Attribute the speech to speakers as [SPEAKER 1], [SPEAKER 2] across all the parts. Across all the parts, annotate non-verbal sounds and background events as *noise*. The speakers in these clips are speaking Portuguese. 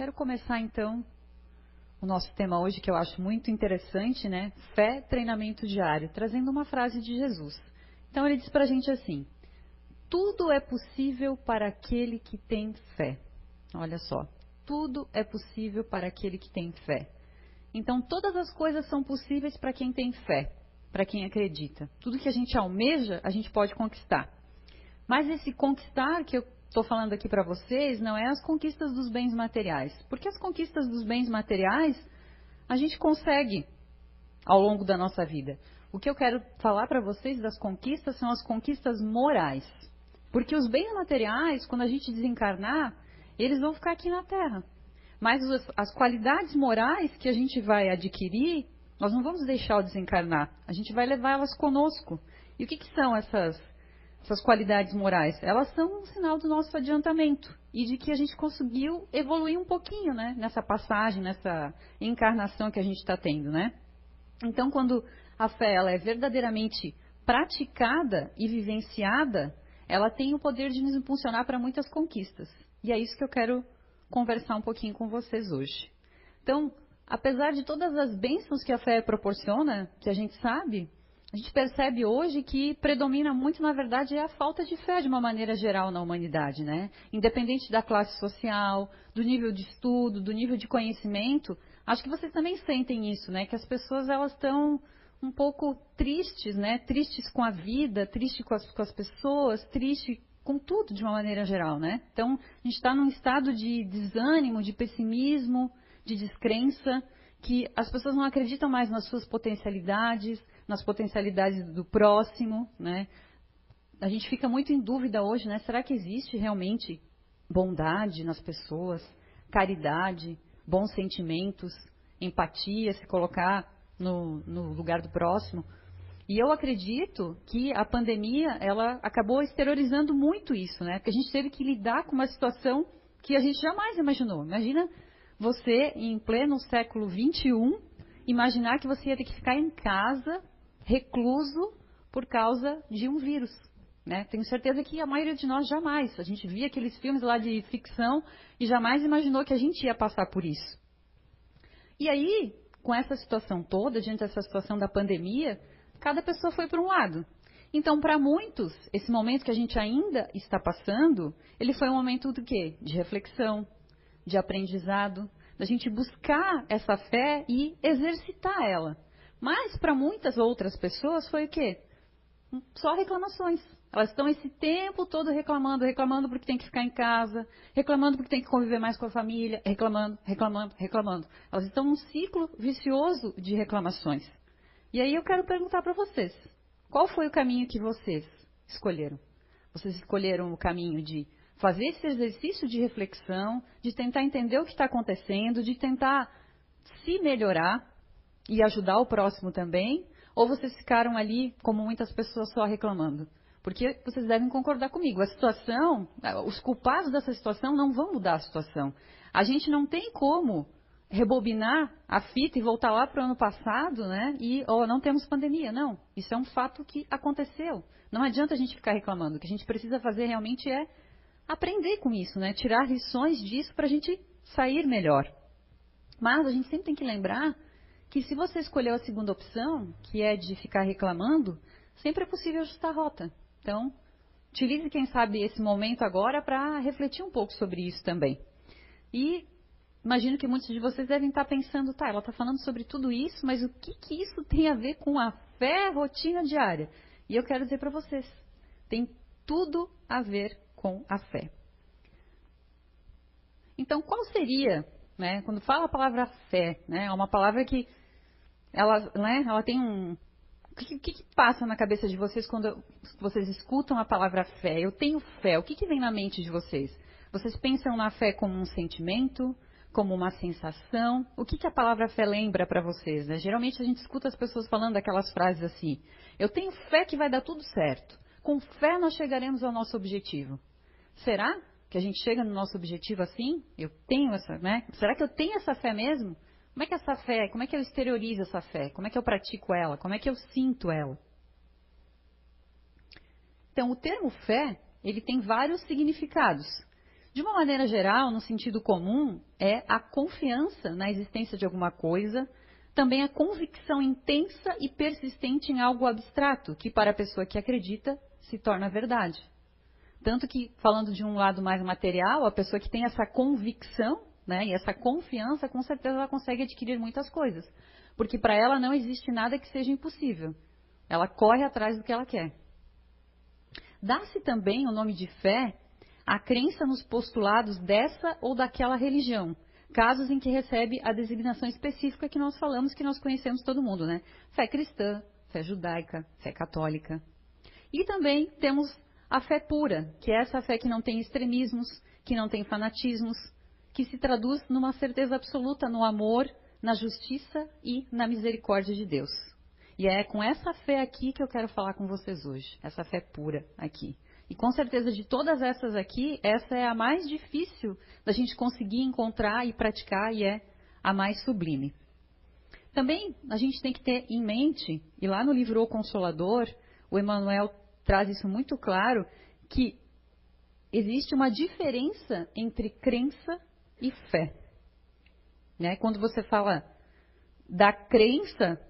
[SPEAKER 1] Quero começar então o nosso tema hoje, que eu acho muito interessante, né? Fé, treinamento diário, trazendo uma frase de Jesus. Então ele diz para a gente assim: tudo é possível para aquele que tem fé. Olha só, tudo é possível para aquele que tem fé. Então todas as coisas são possíveis para quem tem fé, para quem acredita. Tudo que a gente almeja, a gente pode conquistar. Mas esse conquistar que eu estou falando aqui para vocês não é as conquistas dos bens materiais. Porque as conquistas dos bens materiais a gente consegue ao longo da nossa vida. O que eu quero falar para vocês das conquistas são as conquistas morais. Porque os bens materiais, quando a gente desencarnar, eles vão ficar aqui na Terra. Mas as, as qualidades morais que a gente vai adquirir, nós não vamos deixar desencarnar. A gente vai levar elas conosco. E o que, que são essas, essas qualidades morais? Elas são um sinal do nosso adiantamento e de que a gente conseguiu evoluir um pouquinho, né? Nessa passagem, nessa encarnação que a gente está tendo, né? Então, quando a fé ela é verdadeiramente praticada e vivenciada, ela tem o poder de nos impulsionar para muitas conquistas. E é isso que eu quero conversar um pouquinho com vocês hoje. Então, apesar de todas as bênçãos que a fé proporciona, que a gente sabe, a gente percebe hoje que predomina muito, na verdade, é a falta de fé de uma maneira geral na humanidade, né? Independente da classe social, do nível de estudo, do nível de conhecimento, acho que vocês também sentem isso, né? Que as pessoas elas estão um pouco tristes, né? Tristes com a vida, tristes com as, com as pessoas, tristes com tudo de uma maneira geral, né? Então, a gente está num estado de desânimo, de pessimismo, de descrença, que as pessoas não acreditam mais nas suas potencialidades, nas potencialidades do próximo, né? A gente fica muito em dúvida hoje, né? Será que existe realmente bondade nas pessoas, caridade, bons sentimentos, empatia, se colocar no, no lugar do próximo. E eu acredito que a pandemia ela acabou exteriorizando muito isso, né? Porque a gente teve que lidar com uma situação que a gente jamais imaginou. Imagina você em pleno século 21 imaginar que você ia ter que ficar em casa recluso por causa de um vírus. Né? Tenho certeza que a maioria de nós jamais. A gente via aqueles filmes lá de ficção e jamais imaginou que a gente ia passar por isso. E aí, com essa situação toda, diante dessa situação da pandemia, cada pessoa foi para um lado. Então, para muitos, esse momento que a gente ainda está passando, ele foi um momento do quê? De reflexão, de aprendizado, da gente buscar essa fé e exercitar ela. Mas para muitas outras pessoas foi o quê? Só reclamações. Elas estão esse tempo todo reclamando, reclamando porque tem que ficar em casa, reclamando porque tem que conviver mais com a família, reclamando, reclamando, reclamando. Elas estão num ciclo vicioso de reclamações. E aí eu quero perguntar para vocês: qual foi o caminho que vocês escolheram? Vocês escolheram o caminho de fazer esse exercício de reflexão, de tentar entender o que está acontecendo, de tentar se melhorar e ajudar o próximo também? Ou vocês ficaram ali, como muitas pessoas, só reclamando? Porque vocês devem concordar comigo, a situação, os culpados dessa situação não vão mudar a situação. A gente não tem como rebobinar a fita e voltar lá para o ano passado, né? E oh, não temos pandemia, não. Isso é um fato que aconteceu. Não adianta a gente ficar reclamando. O que a gente precisa fazer realmente é aprender com isso, né? Tirar lições disso para a gente sair melhor. Mas a gente sempre tem que lembrar que se você escolheu a segunda opção, que é de ficar reclamando, sempre é possível ajustar a rota. Então, utilize, quem sabe, esse momento agora para refletir um pouco sobre isso também. E imagino que muitos de vocês devem estar pensando, tá, ela está falando sobre tudo isso, mas o que, que isso tem a ver com a fé rotina diária? E eu quero dizer para vocês, tem tudo a ver com a fé. Então, qual seria, né, quando fala a palavra fé, né, é uma palavra que ela, né, ela tem um, o que, que, que, passa na cabeça de vocês quando vocês escutam a palavra fé? Eu tenho fé. O que, que vem na mente de vocês? Vocês pensam na fé como um sentimento, como uma sensação? O que, que a palavra fé lembra para vocês? Né? Geralmente a gente escuta as pessoas falando aquelas frases assim: Eu tenho fé que vai dar tudo certo. Com fé nós chegaremos ao nosso objetivo. Será que a gente chega no nosso objetivo assim? Eu tenho essa, né? Será que eu tenho essa fé mesmo? Como é que essa fé, como é que eu exteriorizo essa fé? Como é que eu pratico ela? Como é que eu sinto ela? Então, o termo fé, ele tem vários significados. De uma maneira geral, no sentido comum, é a confiança na existência de alguma coisa, também a convicção intensa e persistente em algo abstrato, que para a pessoa que acredita se torna verdade. Tanto que, falando de um lado mais material, a pessoa que tem essa convicção né, e essa confiança, com certeza ela consegue adquirir muitas coisas. Porque para ela não existe nada que seja impossível. Ela corre atrás do que ela quer. Dá-se também o nome de fé à crença nos postulados dessa ou daquela religião, casos em que recebe a designação específica que nós falamos, que nós conhecemos todo mundo, né? Fé cristã, fé judaica, fé católica. E também temos a fé pura, que é essa fé que não tem extremismos, que não tem fanatismos, que se traduz numa certeza absoluta no amor, na justiça e na misericórdia de Deus. E é com essa fé aqui que eu quero falar com vocês hoje, essa fé pura aqui. E com certeza de todas essas aqui, essa é a mais difícil da gente conseguir encontrar e praticar e é a mais sublime. Também a gente tem que ter em mente, e lá no livro O Consolador, o Emmanuel traz isso muito claro, que existe uma diferença entre crença e fé. Né? Quando você fala da crença,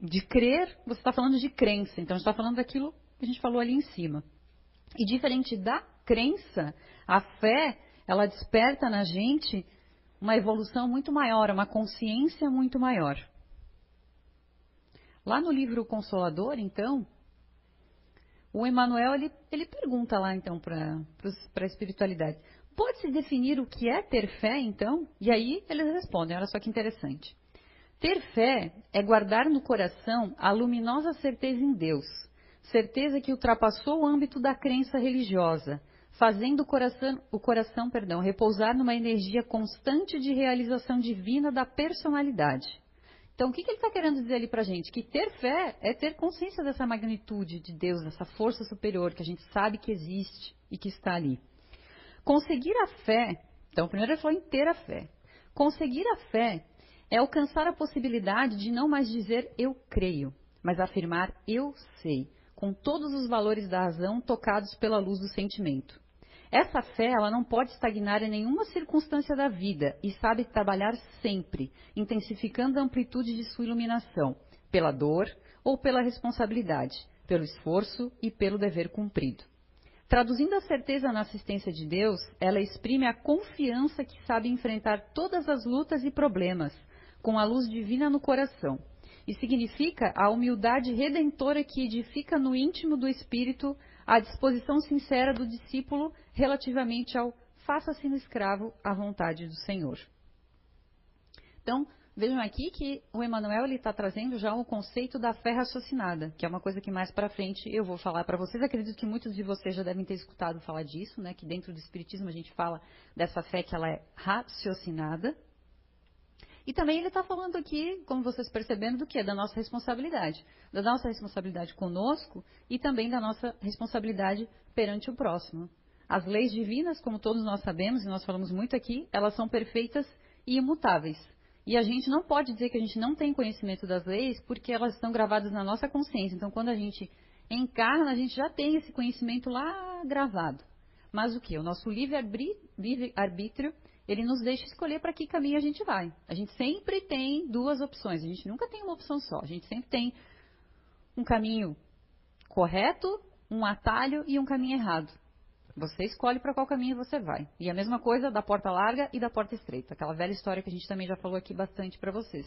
[SPEAKER 1] de crer, você está falando de crença. Então, a gente está falando daquilo que a gente falou ali em cima. E diferente da crença, a fé, ela desperta na gente uma evolução muito maior, uma consciência muito maior. Lá no livro Consolador, então, o Emmanuel ele, ele pergunta lá então para a espiritualidade: pode-se definir o que é ter fé, então? E aí eles respondem: olha só que interessante. Ter fé é guardar no coração a luminosa certeza em Deus, certeza que ultrapassou o âmbito da crença religiosa, fazendo o coração, o coração perdão, repousar numa energia constante de realização divina da personalidade. Então, o que, que ele está querendo dizer ali para a gente? Que ter fé é ter consciência dessa magnitude de Deus, dessa força superior que a gente sabe que existe e que está ali. Conseguir a fé, então, primeiro ele falou ter a fé. Conseguir a fé é alcançar a possibilidade de não mais dizer eu creio, mas afirmar eu sei, com todos os valores da razão tocados pela luz do sentimento. Essa fé, ela não pode estagnar em nenhuma circunstância da vida e sabe trabalhar sempre, intensificando a amplitude de sua iluminação, pela dor ou pela responsabilidade, pelo esforço e pelo dever cumprido. Traduzindo a certeza na assistência de Deus, ela exprime a confiança que sabe enfrentar todas as lutas e problemas, com a luz divina no coração e significa a humildade redentora que edifica no íntimo do espírito a disposição sincera do discípulo relativamente ao faça-se no escravo à vontade do Senhor. Então, vejam aqui que o Emmanuel está trazendo já o conceito da fé raciocinada, que é uma coisa que mais para frente eu vou falar para vocês. Acredito que muitos de vocês já devem ter escutado falar disso, né? Que dentro do Espiritismo a gente fala dessa fé que ela é raciocinada, e também ele está falando aqui, como vocês percebendo, do que? Da nossa responsabilidade. Da nossa responsabilidade conosco e também da nossa responsabilidade perante o próximo. As leis divinas, como todos nós sabemos, e nós falamos muito aqui, elas são perfeitas e imutáveis. E a gente não pode dizer que a gente não tem conhecimento das leis porque elas estão gravadas na nossa consciência. Então, quando a gente encarna, a gente já tem esse conhecimento lá gravado. Mas o que? O nosso livre-arbítrio ele nos deixa escolher para que caminho a gente vai. A gente sempre tem duas opções, a gente nunca tem uma opção só. A gente sempre tem um caminho correto, um atalho e um caminho errado. Você escolhe para qual caminho você vai. E a mesma coisa da porta larga e da porta estreita. Aquela velha história que a gente também já falou aqui bastante para vocês.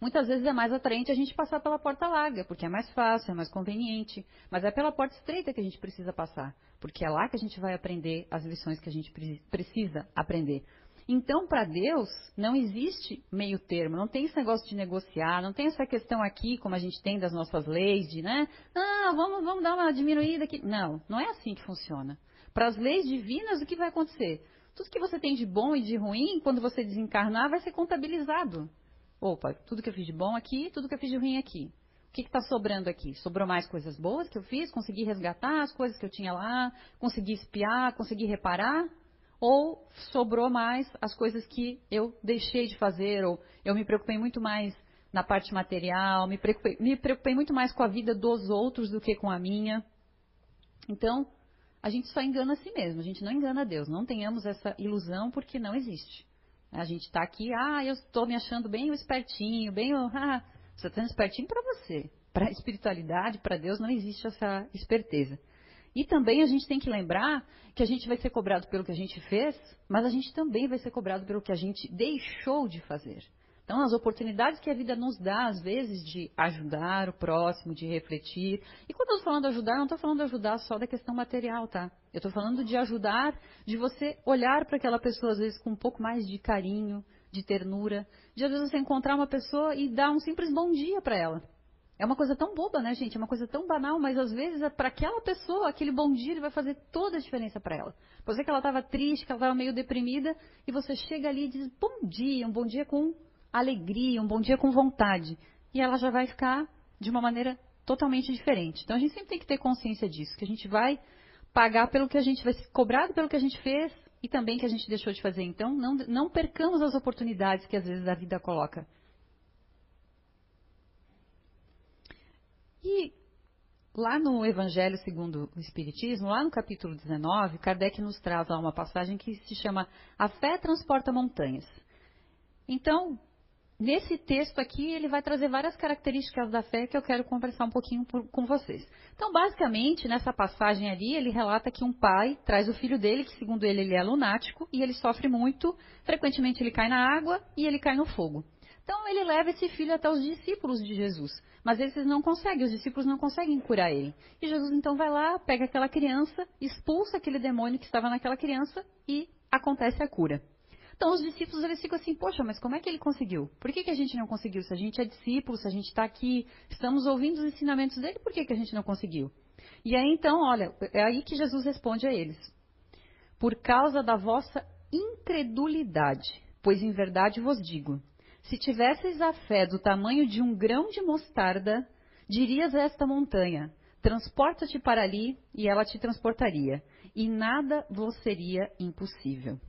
[SPEAKER 1] Muitas vezes é mais atraente a gente passar pela porta larga, porque é mais fácil, é mais conveniente. Mas é pela porta estreita que a gente precisa passar, porque é lá que a gente vai aprender as lições que a gente precisa aprender. Então, para Deus, não existe meio termo, não tem esse negócio de negociar, não tem essa questão aqui, como a gente tem das nossas leis, de, né? Ah, vamos, vamos dar uma diminuída aqui. Não, não é assim que funciona. Para as leis divinas, o que vai acontecer? Tudo que você tem de bom e de ruim, quando você desencarnar, vai ser contabilizado. Opa, tudo que eu fiz de bom aqui, tudo que eu fiz de ruim aqui. O que está sobrando aqui? Sobrou mais coisas boas que eu fiz? Consegui resgatar as coisas que eu tinha lá? Consegui espiar? Consegui reparar? ou sobrou mais as coisas que eu deixei de fazer, ou eu me preocupei muito mais na parte material, me preocupei, me preocupei muito mais com a vida dos outros do que com a minha. Então, a gente só engana a si mesmo, a gente não engana a Deus. Não tenhamos essa ilusão porque não existe. A gente está aqui, ah, eu estou me achando bem o espertinho, bem o. *laughs* Ah, você está sendo espertinho para você. Para a espiritualidade, para Deus, não existe essa esperteza. E também a gente tem que lembrar que a gente vai ser cobrado pelo que a gente fez, mas a gente também vai ser cobrado pelo que a gente deixou de fazer. Então, as oportunidades que a vida nos dá, às vezes, de ajudar o próximo, de refletir. E quando eu estou falando ajudar, não estou falando ajudar só da questão material, tá? Eu estou falando de ajudar, de você olhar para aquela pessoa, às vezes, com um pouco mais de carinho, de ternura. De, às vezes, você encontrar uma pessoa e dar um simples bom dia para ela. É uma coisa tão boba, né, gente? É uma coisa tão banal, mas às vezes é para aquela pessoa, aquele bom dia ele vai fazer toda a diferença para ela. Pode ser que ela estava triste, que ela estava meio deprimida, e você chega ali e diz bom dia, um bom dia com alegria, um bom dia com vontade. E ela já vai ficar de uma maneira totalmente diferente. Então a gente sempre tem que ter consciência disso, que a gente vai pagar pelo que a gente vai ser cobrado pelo que a gente fez e também que a gente deixou de fazer. Então não, não percamos as oportunidades que às vezes a vida coloca. E lá no Evangelho segundo o Espiritismo, lá no capítulo 19, Kardec nos traz uma passagem que se chama A fé transporta montanhas. Então, Nesse texto aqui, ele vai trazer várias características da fé que eu quero conversar um pouquinho por, com vocês. Então, basicamente, nessa passagem ali, ele relata que um pai traz o filho dele, que segundo ele, ele é lunático, e ele sofre muito, frequentemente ele cai na água e ele cai no fogo. Então, ele leva esse filho até os discípulos de Jesus, mas esses não conseguem, os discípulos não conseguem curar ele. E Jesus então vai lá, pega aquela criança, expulsa aquele demônio que estava naquela criança e acontece a cura. Então os discípulos eles ficam assim, poxa, mas como é que ele conseguiu? Por que, que a gente não conseguiu? Se a gente é discípulo, se a gente está aqui, estamos ouvindo os ensinamentos dele, por que, que a gente não conseguiu? E aí então, olha, é aí que Jesus responde a eles. Por causa da vossa incredulidade, pois em verdade vos digo, se tivesseis a fé do tamanho de um grão de mostarda, dirias a esta montanha, transporta-te para ali, e ela te transportaria, e nada vos seria impossível.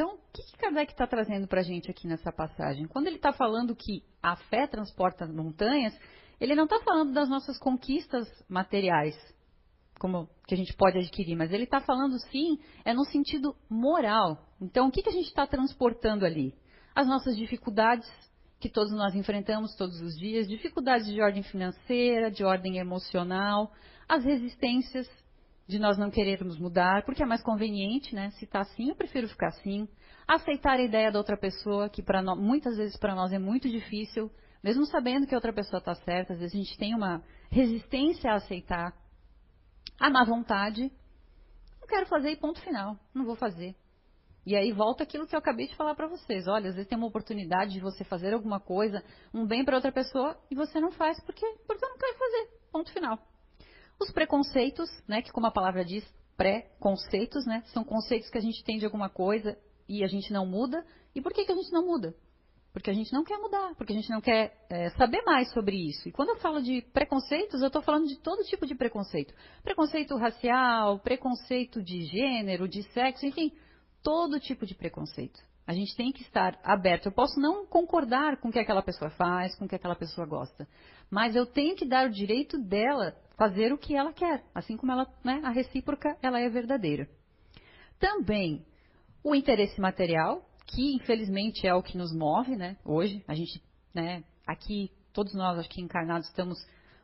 [SPEAKER 1] Então, o que, que Kardec está trazendo para a gente aqui nessa passagem? Quando ele está falando que a fé transporta montanhas, ele não está falando das nossas conquistas materiais, como que a gente pode adquirir, mas ele está falando sim, é no sentido moral. Então, o que, que a gente está transportando ali? As nossas dificuldades que todos nós enfrentamos todos os dias, dificuldades de ordem financeira, de ordem emocional, as resistências de nós não querermos mudar, porque é mais conveniente, né? Se está assim, eu prefiro ficar assim. Aceitar a ideia da outra pessoa, que para muitas vezes para nós é muito difícil, mesmo sabendo que a outra pessoa está certa, às vezes a gente tem uma resistência a aceitar. A má vontade, não quero fazer e ponto final, não vou fazer. E aí volta aquilo que eu acabei de falar para vocês. Olha, às vezes tem uma oportunidade de você fazer alguma coisa, um bem para outra pessoa, e você não faz porque, porque eu não quero fazer. Ponto final. Os preconceitos, né, que como a palavra diz, pré-conceitos, né, são conceitos que a gente tem de alguma coisa e a gente não muda. E por que, que a gente não muda? Porque a gente não quer mudar, porque a gente não quer é, saber mais sobre isso. E quando eu falo de preconceitos, eu estou falando de todo tipo de preconceito. Preconceito racial, preconceito de gênero, de sexo, enfim, todo tipo de preconceito. A gente tem que estar aberto. Eu posso não concordar com o que aquela pessoa faz, com o que aquela pessoa gosta, mas eu tenho que dar o direito dela fazer o que ela quer, assim como ela, né, a recíproca, ela é verdadeira. Também o interesse material, que infelizmente é o que nos move, né, hoje, a gente, né, aqui, todos nós aqui encarnados estamos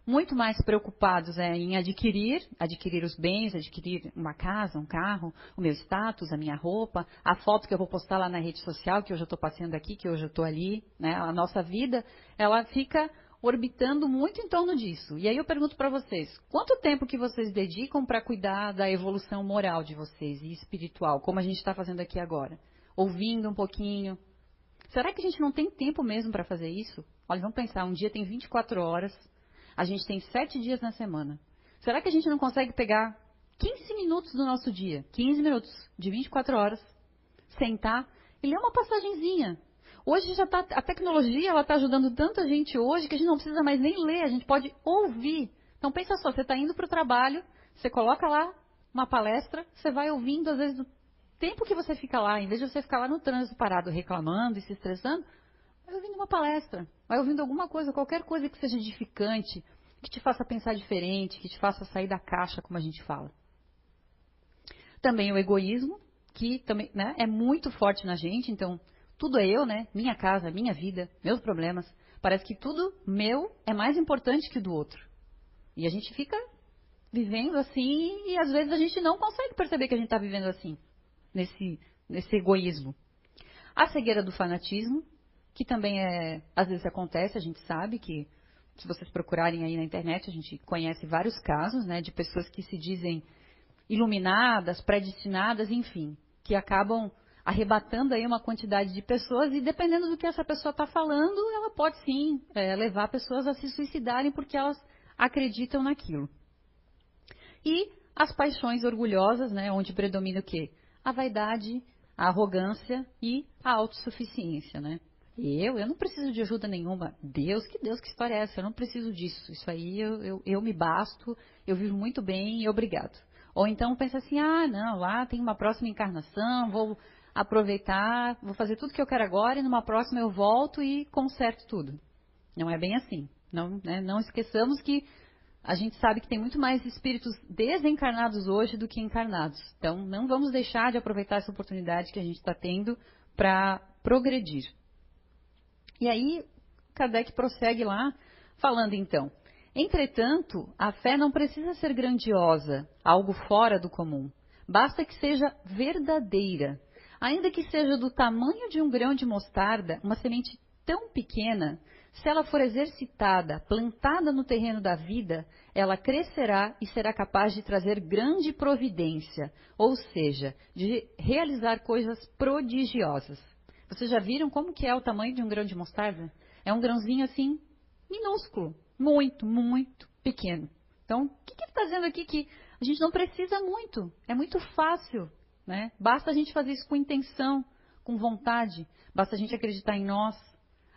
[SPEAKER 1] muito mais preocupados é, em adquirir, adquirir os bens, adquirir uma casa, um carro, o meu status, a minha roupa, a foto que eu vou postar lá na rede social, que hoje eu estou passeando aqui, que hoje eu estou ali, né? A nossa vida, ela fica orbitando muito em torno disso. E aí eu pergunto para vocês, quanto tempo que vocês dedicam para cuidar da evolução moral de vocês e espiritual, como a gente está fazendo aqui agora? Ouvindo um pouquinho. Será que a gente não tem tempo mesmo para fazer isso? Olha, vamos pensar, um dia tem 24 horas, a gente tem 7 dias na semana. Será que a gente não consegue pegar 15 minutos do nosso dia, 15 minutos de 24 horas, sentar e ler uma passagenzinha Hoje já tá, a tecnologia está ajudando tanta gente hoje que a gente não precisa mais nem ler, a gente pode ouvir. Então pensa só, você está indo para o trabalho, você coloca lá uma palestra, você vai ouvindo, às vezes, o tempo que você fica lá, em vez de você ficar lá no trânsito parado reclamando e se estressando, vai ouvindo uma palestra, vai ouvindo alguma coisa, qualquer coisa que seja edificante, que te faça pensar diferente, que te faça sair da caixa, como a gente fala. Também o egoísmo, que também né, é muito forte na gente, então tudo é eu, né? Minha casa, minha vida, meus problemas. Parece que tudo meu é mais importante que o do outro. E a gente fica vivendo assim e às vezes a gente não consegue perceber que a gente está vivendo assim, nesse, nesse egoísmo. A cegueira do fanatismo, que também é, às vezes acontece, a gente sabe que se vocês procurarem aí na internet, a gente conhece vários casos, né, de pessoas que se dizem iluminadas, predestinadas, enfim, que acabam arrebatando aí uma quantidade de pessoas e dependendo do que essa pessoa está falando, ela pode sim é, levar pessoas a se suicidarem porque elas acreditam naquilo. E as paixões orgulhosas, né, onde predomina o quê? A vaidade, a arrogância e a autossuficiência, né? Eu, eu não preciso de ajuda nenhuma. Deus, que Deus, que história é essa? Eu não preciso disso. Isso aí eu, eu, eu me basto, eu vivo muito bem e obrigado. Ou então pensa assim, ah, não, lá tem uma próxima encarnação, vou aproveitar, vou fazer tudo que eu quero agora e numa próxima eu volto e conserto tudo. Não é bem assim. Não, né, não esqueçamos que a gente sabe que tem muito mais espíritos desencarnados hoje do que encarnados. Então, não vamos deixar de aproveitar essa oportunidade que a gente está tendo para progredir. E aí, Kardec prossegue lá, falando então: Entretanto, a fé não precisa ser grandiosa, algo fora do comum. Basta que seja verdadeira. Ainda que seja do tamanho de um grão de mostarda, uma semente tão pequena, se ela for exercitada, plantada no terreno da vida, ela crescerá e será capaz de trazer grande providência, ou seja, de realizar coisas prodigiosas. Vocês já viram como que é o tamanho de um grão de mostarda? É um grãozinho assim, minúsculo, muito, muito pequeno. Então, o que, ele está dizendo aqui? Que a gente não precisa muito, é muito fácil. Né? Basta a gente fazer isso com intenção, com vontade, basta a gente acreditar em nós,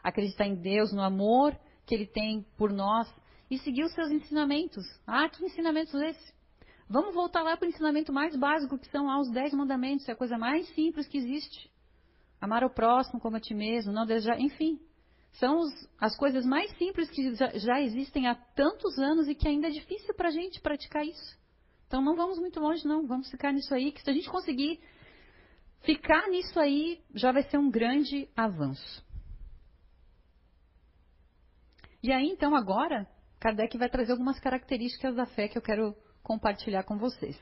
[SPEAKER 1] acreditar em Deus, no amor que Ele tem por nós e seguir os seus ensinamentos. Ah, que ensinamentos esses? Vamos voltar lá para o ensinamento mais básico, que são lá os dez mandamentos, é a coisa mais simples que existe. Amar o próximo como a ti mesmo, não desejar, enfim. São os, as coisas mais simples que já, já, existem há tantos anos e que ainda é difícil para a gente praticar isso. Então não vamos muito longe, não. Vamos ficar nisso aí, que se a gente conseguir ficar nisso aí, já vai ser um grande avanço. E aí, então, agora, Kardec vai trazer algumas características da fé que eu quero compartilhar com vocês.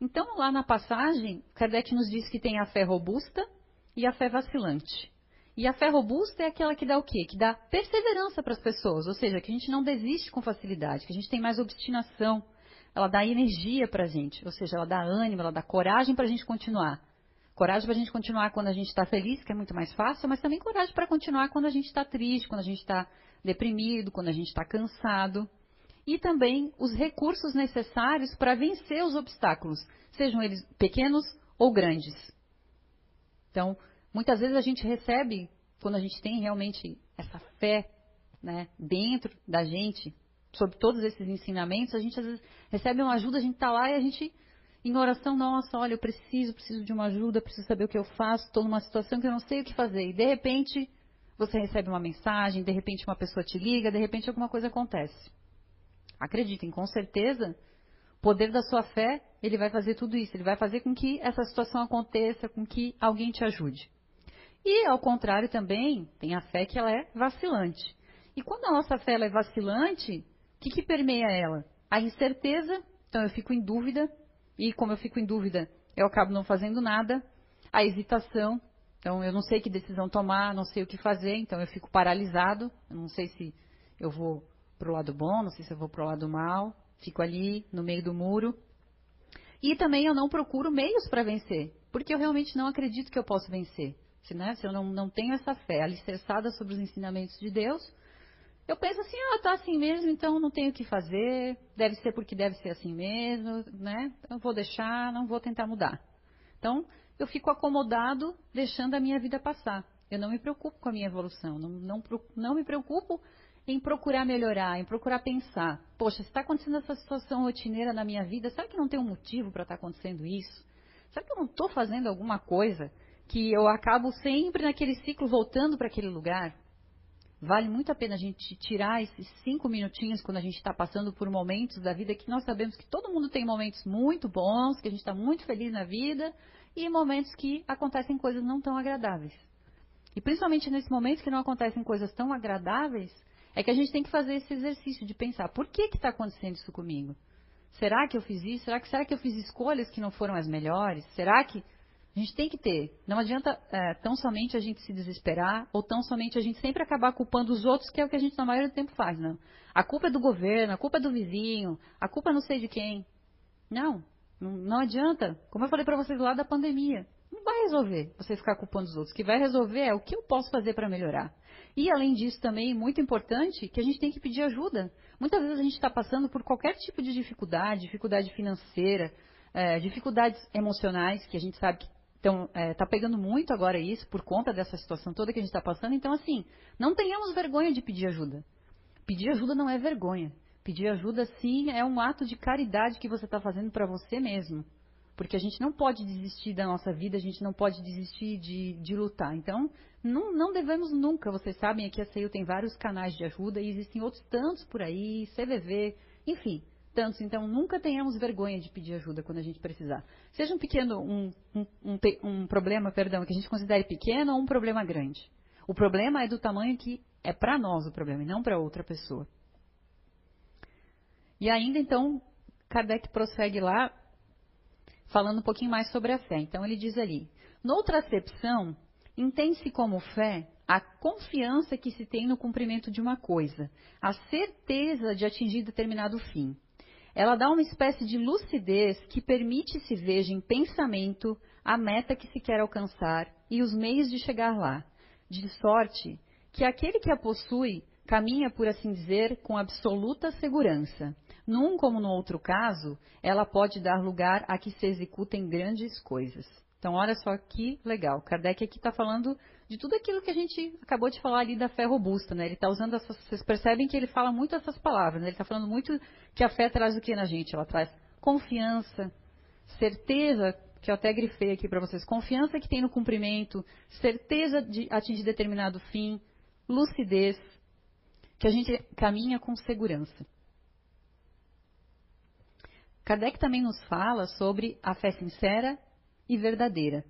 [SPEAKER 1] Então, lá na passagem, Kardec nos diz que tem a fé robusta, e a fé vacilante. E a fé robusta é aquela que dá o quê? Que dá perseverança para as pessoas, ou seja, que a gente não desiste com facilidade, que a gente tem mais obstinação. Ela dá energia para a gente, ou seja, ela dá ânimo, ela dá coragem para a gente continuar. Coragem para a gente continuar quando a gente está feliz, que é muito mais fácil, mas também coragem para continuar quando a gente está triste, quando a gente está deprimido, quando a gente está cansado. E também os recursos necessários para vencer os obstáculos, sejam eles pequenos ou grandes. Então, muitas vezes a gente recebe, quando a gente tem realmente essa fé né, dentro da gente, sobre todos esses ensinamentos, a gente às vezes recebe uma ajuda, a gente está lá e a gente, em oração, nossa, olha, eu preciso, preciso de uma ajuda, preciso saber o que eu faço, estou numa situação que eu não sei o que fazer. E de repente, você recebe uma mensagem, de repente uma pessoa te liga, de repente alguma coisa acontece. Acreditem, com certeza, poder da sua fé, ele vai fazer tudo isso. Ele vai fazer com que essa situação aconteça, com que alguém te ajude. E, ao contrário, também tem a fé que ela é vacilante. E quando a nossa fé é vacilante, o que, que permeia ela? A incerteza, então eu fico em dúvida, e como eu fico em dúvida, eu acabo não fazendo nada. A hesitação, então eu não sei que decisão tomar, não sei o que fazer, então eu fico paralisado, eu não sei se eu vou para o lado bom, não sei se eu vou para o lado mal fico ali no meio do muro. E também eu não procuro meios para vencer, porque eu realmente não acredito que eu posso vencer. Se, né, se eu não, não tenho essa fé alicerçada sobre os ensinamentos de Deus, eu penso assim, ah, tá assim mesmo, então não tenho o que fazer, deve ser porque deve ser assim mesmo, né? Eu vou deixar, não vou tentar mudar. Então, eu fico acomodado, deixando a minha vida passar. Eu não me preocupo com a minha evolução, não, não, não me preocupo em procurar melhorar, em procurar pensar. Poxa, se está acontecendo essa situação rotineira na minha vida, será que não tem um motivo para estar tá acontecendo isso? Será que eu não estou fazendo alguma coisa que eu acabo sempre naquele ciclo voltando para aquele lugar? Vale muito a pena a gente tirar esses cinco minutinhos quando a gente está passando por momentos da vida que nós sabemos que todo mundo tem momentos muito bons, que a gente está muito feliz na vida, e momentos que acontecem coisas não tão agradáveis. E principalmente nesses momentos que não acontecem coisas tão agradáveis, é que a gente tem que fazer esse exercício de pensar: por que está acontecendo isso comigo? Será que eu fiz isso? Será que, será que eu fiz escolhas que não foram as melhores? Será que a gente tem que ter. Não adianta é, tão somente a gente se desesperar ou tão somente a gente sempre acabar culpando os outros, que é o que a gente na maioria do tempo faz, não. A culpa é do governo, a culpa é do vizinho, a culpa é não sei de quem. Não, não, não adianta. Como eu falei para vocês lá da pandemia, não vai resolver você ficar culpando os outros. O que vai resolver é o que eu posso fazer para melhorar. E além disso também, muito importante, que a gente tem que pedir ajuda. Muitas vezes a gente está passando por qualquer tipo de dificuldade, dificuldade financeira, é, dificuldades emocionais, que a gente sabe que está é, tá pegando muito agora isso por conta dessa situação toda que a gente está passando. Então, assim, não tenhamos vergonha de pedir ajuda. Pedir ajuda não é vergonha. Pedir ajuda, sim, é um ato de caridade que você está fazendo para você mesmo. Porque a gente não pode desistir da nossa vida, a gente não pode desistir de, de lutar. Então, não, não, devemos nunca. Vocês sabem, aqui a CEIU tem vários canais de ajuda e existem outros tantos por aí, CVV, enfim tantos, então nunca tenhamos vergonha de pedir ajuda quando a gente precisar. Seja um pequeno, um, um, um, um problema, perdão, que a gente considere pequeno ou um problema grande. O problema é do tamanho que é para nós o problema e não para outra pessoa. E ainda então, Kardec prossegue lá, falando um pouquinho mais sobre a fé. Então ele diz ali: noutra acepção, entende-se como fé a confiança que se tem no cumprimento de uma coisa, a certeza de atingir determinado fim ela dá uma espécie de lucidez que permite se veja em pensamento a meta que se quer alcançar e os meios de chegar lá, de sorte que aquele que a possui caminha, por assim dizer, com absoluta segurança. Num como no outro caso, ela pode dar lugar a que se executem grandes coisas. Então, olha só que legal. Kardec aqui está falando de tudo aquilo que a gente acabou de falar ali da fé robusta, né? Ele está usando essas, vocês percebem que ele fala muito essas palavras, né? Ele está falando muito que a fé traz o que na gente? Ela traz confiança, certeza, que eu até grifei aqui para vocês, confiança que tem no cumprimento, certeza de atingir determinado fim, lucidez, que a gente caminha com segurança. Kardec também nos fala sobre a fé sincera e verdadeira.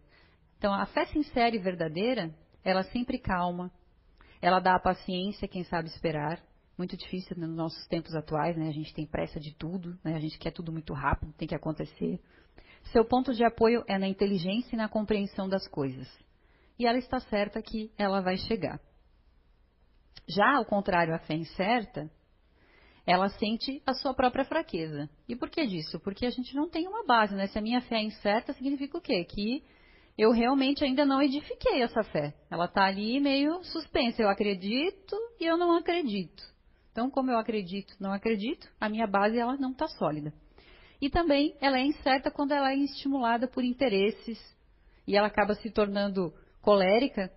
[SPEAKER 1] Então, a fé sincera e verdadeira, ela sempre calma, ela dá a paciência quem sabe esperar. Muito difícil nos nossos tempos atuais, né? A gente tem pressa de tudo, né? A gente quer tudo muito rápido, tem que acontecer. Seu ponto de apoio é na inteligência e na compreensão das coisas. E ela está certa que ela vai chegar. Já ao contrário, a fé incerta, ela sente a sua própria fraqueza. E por que disso? Porque a gente não tem uma base, né? Se a minha fé é incerta, significa o quê? Que eu realmente ainda não edifiquei essa fé. Ela está ali meio suspensa. Eu acredito e eu não acredito. Então, como eu acredito, não acredito, a minha base ela não está sólida. E também ela é incerta quando ela é estimulada por interesses e ela acaba se tornando colérica,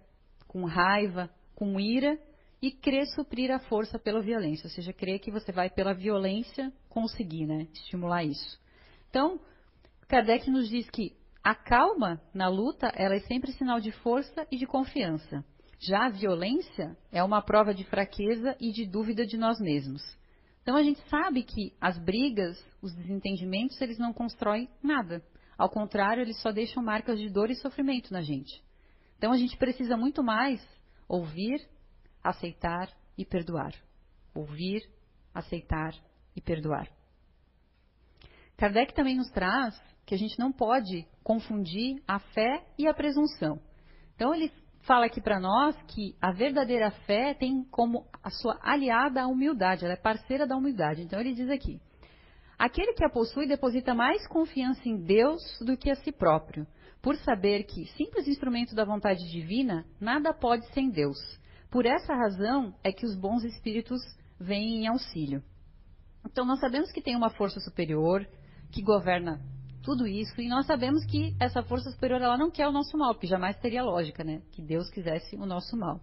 [SPEAKER 1] com raiva, com ira e crê suprir a força pela violência, ou seja, crê que você vai pela violência conseguir, né, estimular isso. Então, Kardec nos diz que a calma na luta, ela é sempre sinal de força e de confiança. Já a violência é uma prova de fraqueza e de dúvida de nós mesmos. Então a gente sabe que as brigas, os desentendimentos, eles não constroem nada. Ao contrário, eles só deixam marcas de dor e sofrimento na gente. Então a gente precisa muito mais ouvir, aceitar e perdoar. Ouvir, aceitar e perdoar. Kardec também nos traz que a gente não pode confundir a fé e a presunção. Então ele fala aqui para nós que a verdadeira fé tem como a sua aliada a humildade, ela é parceira da humildade. Então ele diz aqui: aquele que a possui deposita mais confiança em Deus do que a si próprio, por saber que, simples instrumento da vontade divina, nada pode sem Deus. Por essa razão é que os bons espíritos vêm em auxílio. Então nós sabemos que tem uma força superior que governa tudo isso, e nós sabemos que essa força superior ela não quer o nosso mal, porque jamais teria lógica, né? Que Deus quisesse o nosso mal.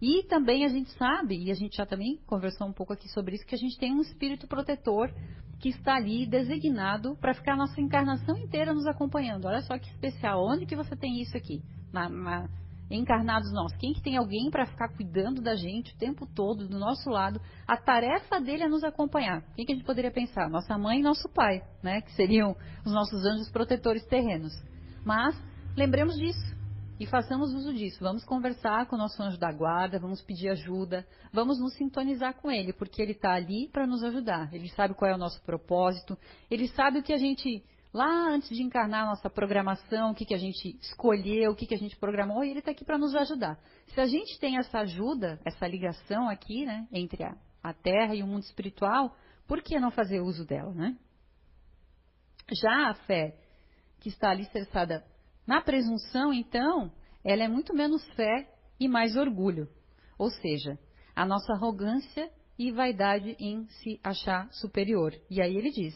[SPEAKER 1] E também a gente sabe, e a gente já também conversou um pouco aqui sobre isso, que a gente tem um espírito protetor que está ali designado para ficar a nossa encarnação inteira nos acompanhando. Olha só que especial, onde que você tem isso aqui? Na, na, encarnados nós? Quem que tem alguém para ficar cuidando da gente o tempo todo, do nosso lado? A tarefa dele é nos acompanhar. Quem que a gente poderia pensar? Nossa mãe e nosso pai, né? Que seriam os nossos anjos protetores terrenos. Mas lembremos disso e façamos uso disso. Vamos conversar com o nosso anjo da guarda, vamos pedir ajuda, vamos nos sintonizar com ele, porque ele está ali para nos ajudar. Ele sabe qual é o nosso propósito, ele sabe o que a gente, lá antes de encarnar nossa programação, o que, que a gente escolheu, o que, que a gente programou, e ele está aqui para nos ajudar. Se a gente tem essa ajuda, essa ligação aqui, né, entre a, a Terra e o mundo espiritual, por que não fazer uso dela, né? Já a fé que está alicerçada na presunção, então, ela é muito menos fé e mais orgulho. Ou seja, a nossa arrogância e vaidade em se achar superior. E aí ele diz: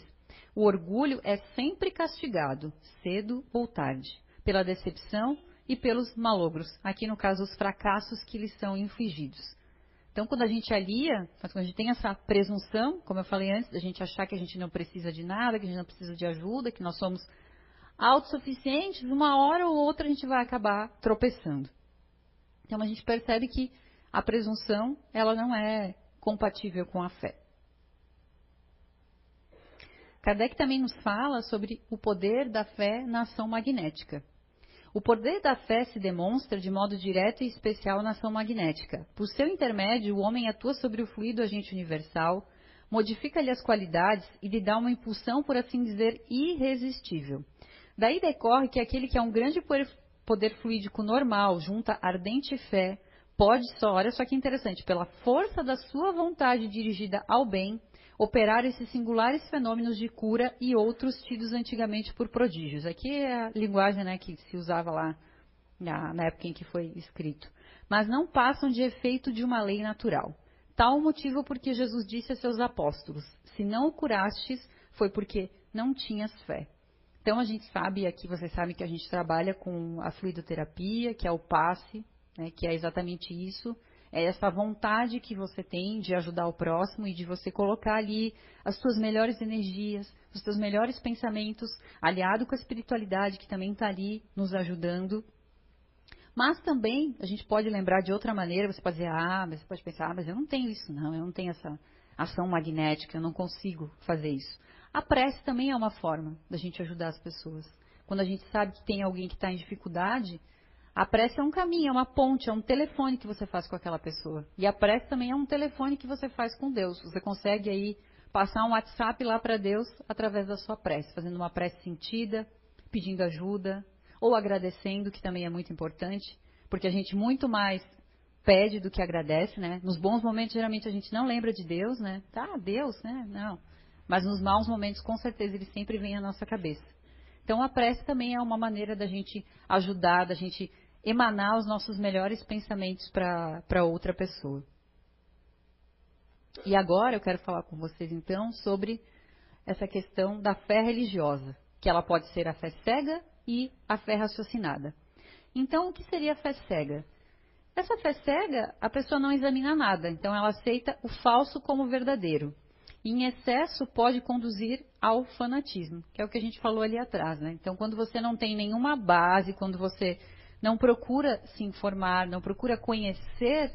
[SPEAKER 1] o orgulho é sempre castigado, cedo ou tarde, pela decepção e pelos malogros. Aqui, no caso, os fracassos que lhes são infligidos. Então, quando a gente alia, quando a gente tem essa presunção, como eu falei antes, a gente achar que a gente não precisa de nada, que a gente não precisa de ajuda, que nós somos autossuficientes, uma hora ou outra a gente vai acabar tropeçando. Então a gente percebe que a presunção ela não é compatível com a fé. Kardec também nos fala sobre o poder da fé na ação magnética. O poder da fé se demonstra de modo direto e especial na ação magnética. Por seu intermédio, o homem atua sobre o fluido agente universal, modifica-lhe as qualidades e lhe dá uma impulsão, por assim dizer, irresistível. Daí decorre que aquele que é um grande poder fluídico normal, junta ardente fé, pode só, olha só que interessante, pela força da sua vontade dirigida ao bem, operar esses singulares fenômenos de cura e outros tidos antigamente por prodígios. Aqui é a linguagem né, que se usava lá na, na época em que foi escrito. Mas não passam de efeito de uma lei natural. Tal motivo porque Jesus disse a seus apóstolos: Se não o curastes, foi porque não tinhas fé. Então a gente sabe, aqui vocês sabem que a gente trabalha com a fluidoterapia, que é o passe, né, que é exatamente isso. É essa vontade que você tem de ajudar o próximo e de você colocar ali as suas melhores energias, os seus melhores pensamentos, aliado com a espiritualidade que também está ali nos ajudando. Mas também a gente pode lembrar de outra maneira, você pode dizer, ah, mas você pode pensar, ah, mas eu não tenho isso, não, eu não tenho essa ação magnética, eu não consigo fazer isso. A prece também é uma forma da gente ajudar as pessoas. Quando a gente sabe que tem alguém que está em dificuldade, a prece é um caminho, é uma ponte, é um telefone que você faz com aquela pessoa. E a prece também é um telefone que você faz com Deus. Você consegue aí passar um WhatsApp lá para Deus através da sua prece, fazendo uma prece sentida, pedindo ajuda, ou agradecendo, que também é muito importante, porque a gente muito mais pede do que agradece, né? Nos bons momentos, geralmente, a gente não lembra de Deus, né? Tá, Deus, né? Não. Mas nos maus momentos, com certeza, ele sempre vem à nossa cabeça. Então a prece também é uma maneira da gente ajudar, da gente emanar os nossos melhores pensamentos para outra pessoa. E agora eu quero falar com vocês então sobre essa questão da fé religiosa, que ela pode ser a fé cega e a fé raciocinada. Então, o que seria a fé cega? Essa fé cega, a pessoa não examina nada, então ela aceita o falso como verdadeiro em excesso pode conduzir ao fanatismo, que é o que a gente falou ali atrás, né? Então, quando você não tem nenhuma base, quando você não procura se informar, não procura conhecer,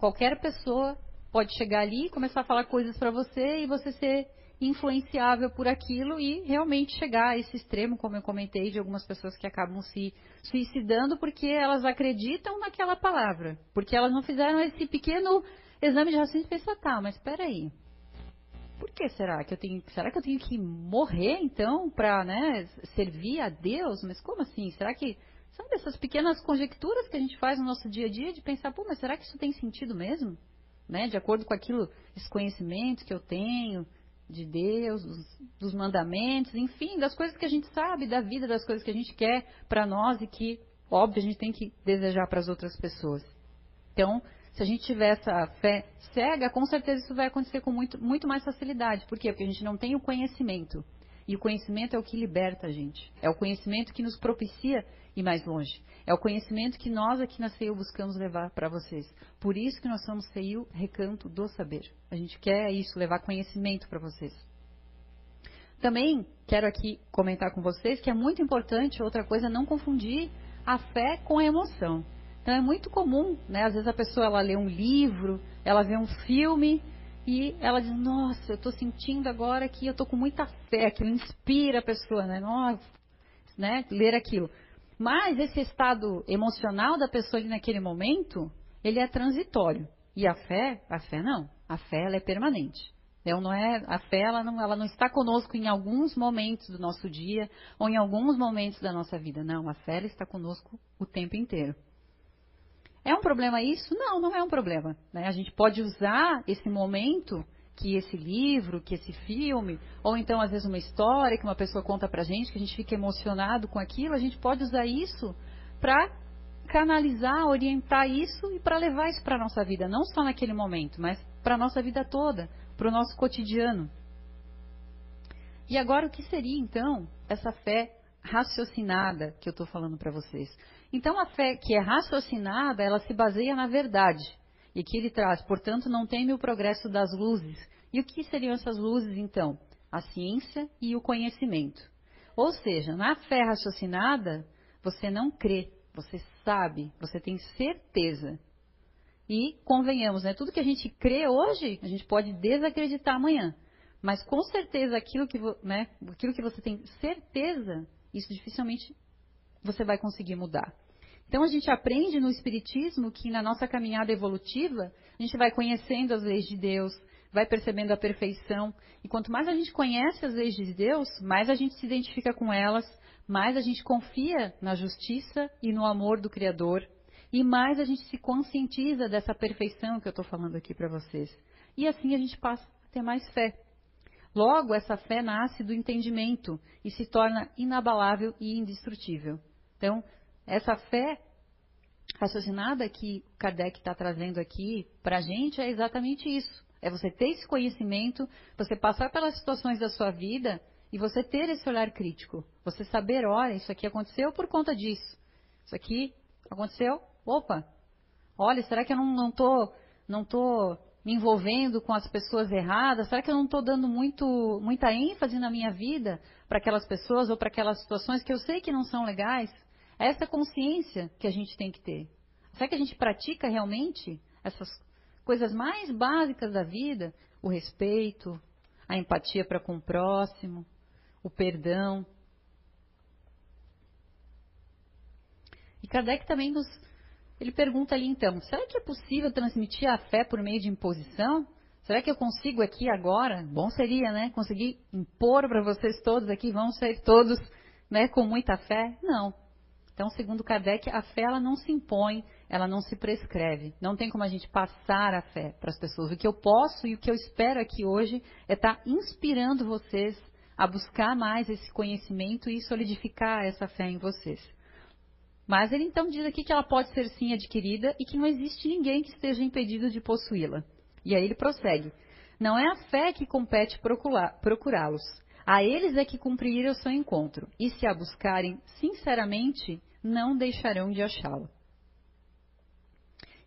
[SPEAKER 1] qualquer pessoa pode chegar ali e começar a falar coisas para você e você ser influenciável por aquilo e realmente chegar a esse extremo, como eu comentei, de algumas pessoas que acabam se suicidando porque elas acreditam naquela palavra, porque elas não fizeram esse pequeno exame de raciocínio e pensam, tá, mas espera aí, por que será que eu tenho, será que eu tenho que morrer então para, né, servir a Deus? Mas como assim? Será que sabe essas pequenas conjecturas que a gente faz no nosso dia a dia de pensar, pô, mas será que isso tem sentido mesmo? Né, de acordo com aquilo, esse conhecimento que eu tenho de Deus, dos, dos mandamentos, enfim, das coisas que a gente sabe da vida, das coisas que a gente quer para nós e que, óbvio, a gente tem que desejar para as outras pessoas. Então, se a gente tiver essa fé cega, com certeza isso vai acontecer com muito, muito mais facilidade. Por quê? Porque a gente não tem o conhecimento. E o conhecimento é o que liberta a gente. É o conhecimento que nos propicia ir mais longe. É o conhecimento que nós aqui na CEU buscamos levar para vocês. Por isso que nós somos CEU Recanto do Saber. A gente quer isso, levar conhecimento para vocês. Também quero aqui comentar com vocês que é muito importante, outra coisa, não confundir a fé com a emoção. Então é muito comum, né? Às vezes a pessoa ela lê um livro, ela vê um filme e ela diz: Nossa, eu estou sentindo agora que eu estou com muita fé, aquilo inspira a pessoa, né? Nossa, né? Ler aquilo. Mas esse estado emocional da pessoa ali naquele momento, ele é transitório. E a fé, a fé não. A fé ela é permanente. Então não é a fé ela não, ela não está conosco em alguns momentos do nosso dia ou em alguns momentos da nossa vida. Não, a fé ela está conosco o tempo inteiro. É um problema isso? Não, não é um problema. Né? A gente pode usar esse momento que esse livro, que esse filme, ou então às vezes uma história que uma pessoa conta pra gente, que a gente fica emocionado com aquilo, a gente pode usar isso para canalizar, orientar isso e para levar isso para nossa vida, não só naquele momento, mas para nossa vida toda, para o nosso cotidiano. E agora o que seria então essa fé raciocinada que eu estou falando para vocês? Então a fé que é raciocinada, ela se baseia na verdade. E que ele traz, portanto, não teme o progresso das luzes. E o que seriam essas luzes, então? A ciência e o conhecimento. Ou seja, na fé raciocinada, você não crê, você sabe, você tem certeza. E convenhamos, né? Tudo que a gente crê hoje, a gente pode desacreditar amanhã. Mas com certeza aquilo que, né, aquilo que você tem certeza, isso dificilmente você vai conseguir mudar. Então a gente aprende no Espiritismo que na nossa caminhada evolutiva, a gente vai conhecendo as leis de Deus, vai percebendo a perfeição. E quanto mais a gente conhece as leis de Deus, mais a gente se identifica com elas, mais a gente confia na justiça e no amor do Criador, e mais a gente se conscientiza dessa perfeição que eu estou falando aqui para vocês. E assim a gente passa a ter mais fé. Logo, essa fé nasce do entendimento e se torna inabalável e indestrutível. Então, essa fé raciocinada que Kardec está trazendo aqui para a gente é exatamente isso. É você ter esse conhecimento, você passar pelas situações da sua vida e você ter esse olhar crítico. Você saber, olha, isso aqui aconteceu por conta disso. Isso aqui aconteceu, opa, olha, será que eu não estou não tô, me envolvendo com as pessoas erradas? Será que eu não estou dando muito, muita ênfase na minha vida para aquelas pessoas ou para aquelas situações que eu sei que não são legais? Essa consciência que a gente tem que ter. Será que a gente pratica realmente essas coisas mais básicas da vida? O respeito, a empatia para com o próximo, o perdão. E Kardec também nos ele pergunta ali então: será que é possível transmitir a fé por meio de imposição? Será que eu consigo aqui agora? Bom seria, né? Conseguir impor para vocês todos aqui, vão ser todos né, com muita fé? Não. Então, segundo Kardec, a fé ela não se impõe, ela não se prescreve. Não tem como a gente passar a fé para as pessoas. O que eu posso e o que eu espero aqui hoje é estar tá inspirando vocês a buscar mais esse conhecimento e solidificar essa fé em vocês. Mas ele então diz aqui que ela pode ser sim adquirida e que não existe ninguém que esteja impedido de possuí-la. E aí ele prossegue: Não é a fé que compete procurá-los. A eles é que cumprir o seu encontro. E se a buscarem sinceramente, não deixarão de achá-la.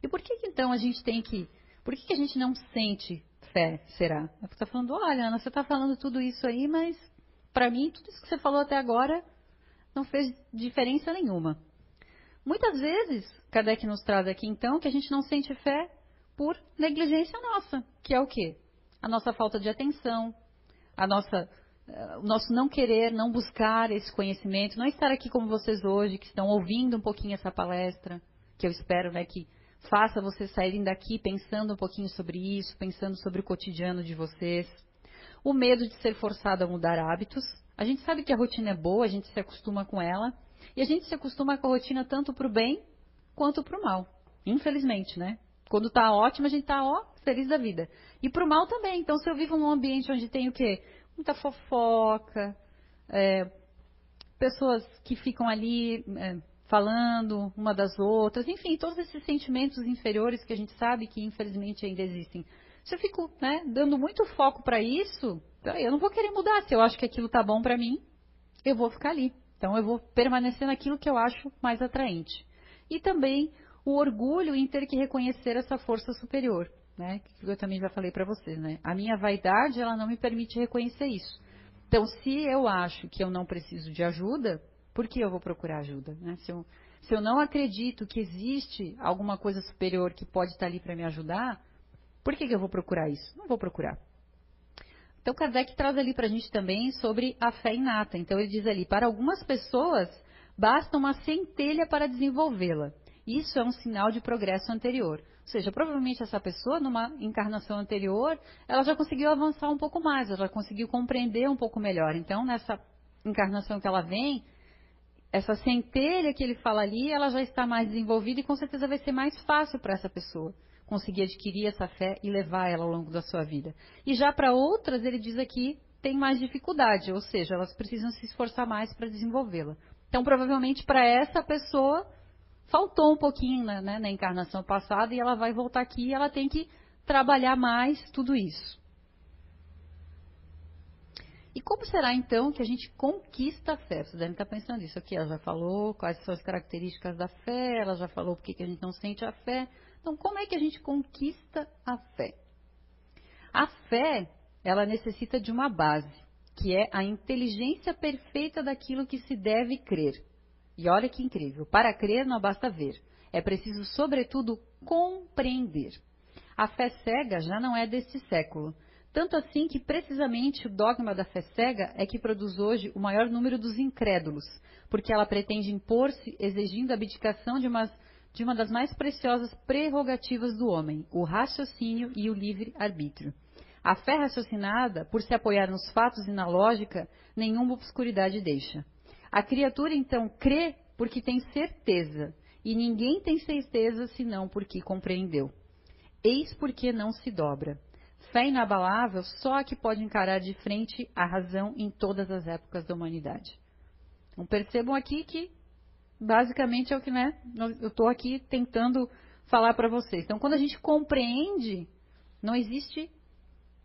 [SPEAKER 1] E por que, então a gente tem que. Por que, que a gente não sente fé, será? Você está falando, olha, Ana, você está falando tudo isso aí, mas para mim, tudo isso que você falou até agora não fez diferença nenhuma. Muitas vezes, Kardec nos traz aqui então que a gente não sente fé por negligência nossa, que é o quê? A nossa falta de atenção, a nossa, o nosso não querer, não buscar esse conhecimento, não estar aqui como vocês hoje, que estão ouvindo um pouquinho essa palestra, que eu espero né, que faça vocês saírem daqui pensando um pouquinho sobre isso, pensando sobre o cotidiano de vocês. O medo de ser forçado a mudar hábitos. A gente sabe que a rotina é boa, a gente se acostuma com ela, e a gente se acostuma com a rotina tanto para o bem quanto para o mal. Infelizmente, né? Quando está ótimo, a gente está, ó, feliz da vida. E para o mal também. Então, se eu vivo num ambiente onde tem o quê? Muita fofoca, é, pessoas que ficam ali é, falando uma das outras, enfim, todos esses sentimentos inferiores que a gente sabe que infelizmente ainda existem. Se eu fico né, dando muito foco para isso, eu não vou querer mudar. Se eu acho que aquilo está bom para mim, eu vou ficar ali. Então eu vou permanecer naquilo que eu acho mais atraente. E também o orgulho em ter que reconhecer essa força superior, né? Que eu também já falei para vocês, né? A minha vaidade, ela não me permite reconhecer isso. Então, se eu acho que eu não preciso de ajuda, por que eu vou procurar ajuda, né? Se eu, se eu não acredito que existe alguma coisa superior que pode estar ali para me ajudar, por que, que eu vou procurar isso? Não vou procurar. Então, Kardec traz ali para a gente também sobre a fé inata. Então, ele diz ali: para algumas pessoas, basta uma centelha para desenvolvê-la. Isso é um sinal de progresso anterior. Seja, provavelmente essa pessoa, numa encarnação anterior, ela já conseguiu avançar um pouco mais, ela já conseguiu compreender um pouco melhor. Então, nessa encarnação que ela vem, essa centelha que ele fala ali, ela já está mais desenvolvida e com certeza vai ser mais fácil para essa pessoa conseguir adquirir essa fé e levar ela ao longo da sua vida. E já para outras, ele diz aqui, tem mais dificuldade, ou seja, elas precisam se esforçar mais para desenvolvê-la. Então, provavelmente, para essa pessoa, faltou um pouquinho né, na encarnação passada e ela vai voltar aqui e ela tem que trabalhar mais tudo isso. E como será então que a gente conquista a fé? Você deve estar pensando nisso aqui. Ela já falou quais são as características da fé, ela já falou por que a gente não sente a fé. Então, como é que a gente conquista a fé? A fé, ela necessita de uma base, que é a inteligência perfeita daquilo que se deve crer. E olha que incrível, para crer não basta ver, é preciso, sobretudo, compreender. A fé cega já não é deste século. Tanto assim que precisamente o dogma da fé cega é que produz hoje o maior número dos incrédulos, porque ela pretende impor-se exigindo a abdicação de umas de uma das mais preciosas prerrogativas do homem, o raciocínio e o livre-arbítrio. A fé raciocinada, por se apoiar nos fatos e na lógica, nenhuma obscuridade deixa. A criatura então crê porque tem certeza, e ninguém tem certeza senão porque compreendeu. Eis porque não se dobra. Fé inabalável só a que pode encarar de frente a razão em todas as épocas da humanidade. Então percebam aqui que basicamente é o que né, eu estou aqui tentando falar para vocês. Então, quando a gente compreende, não existe,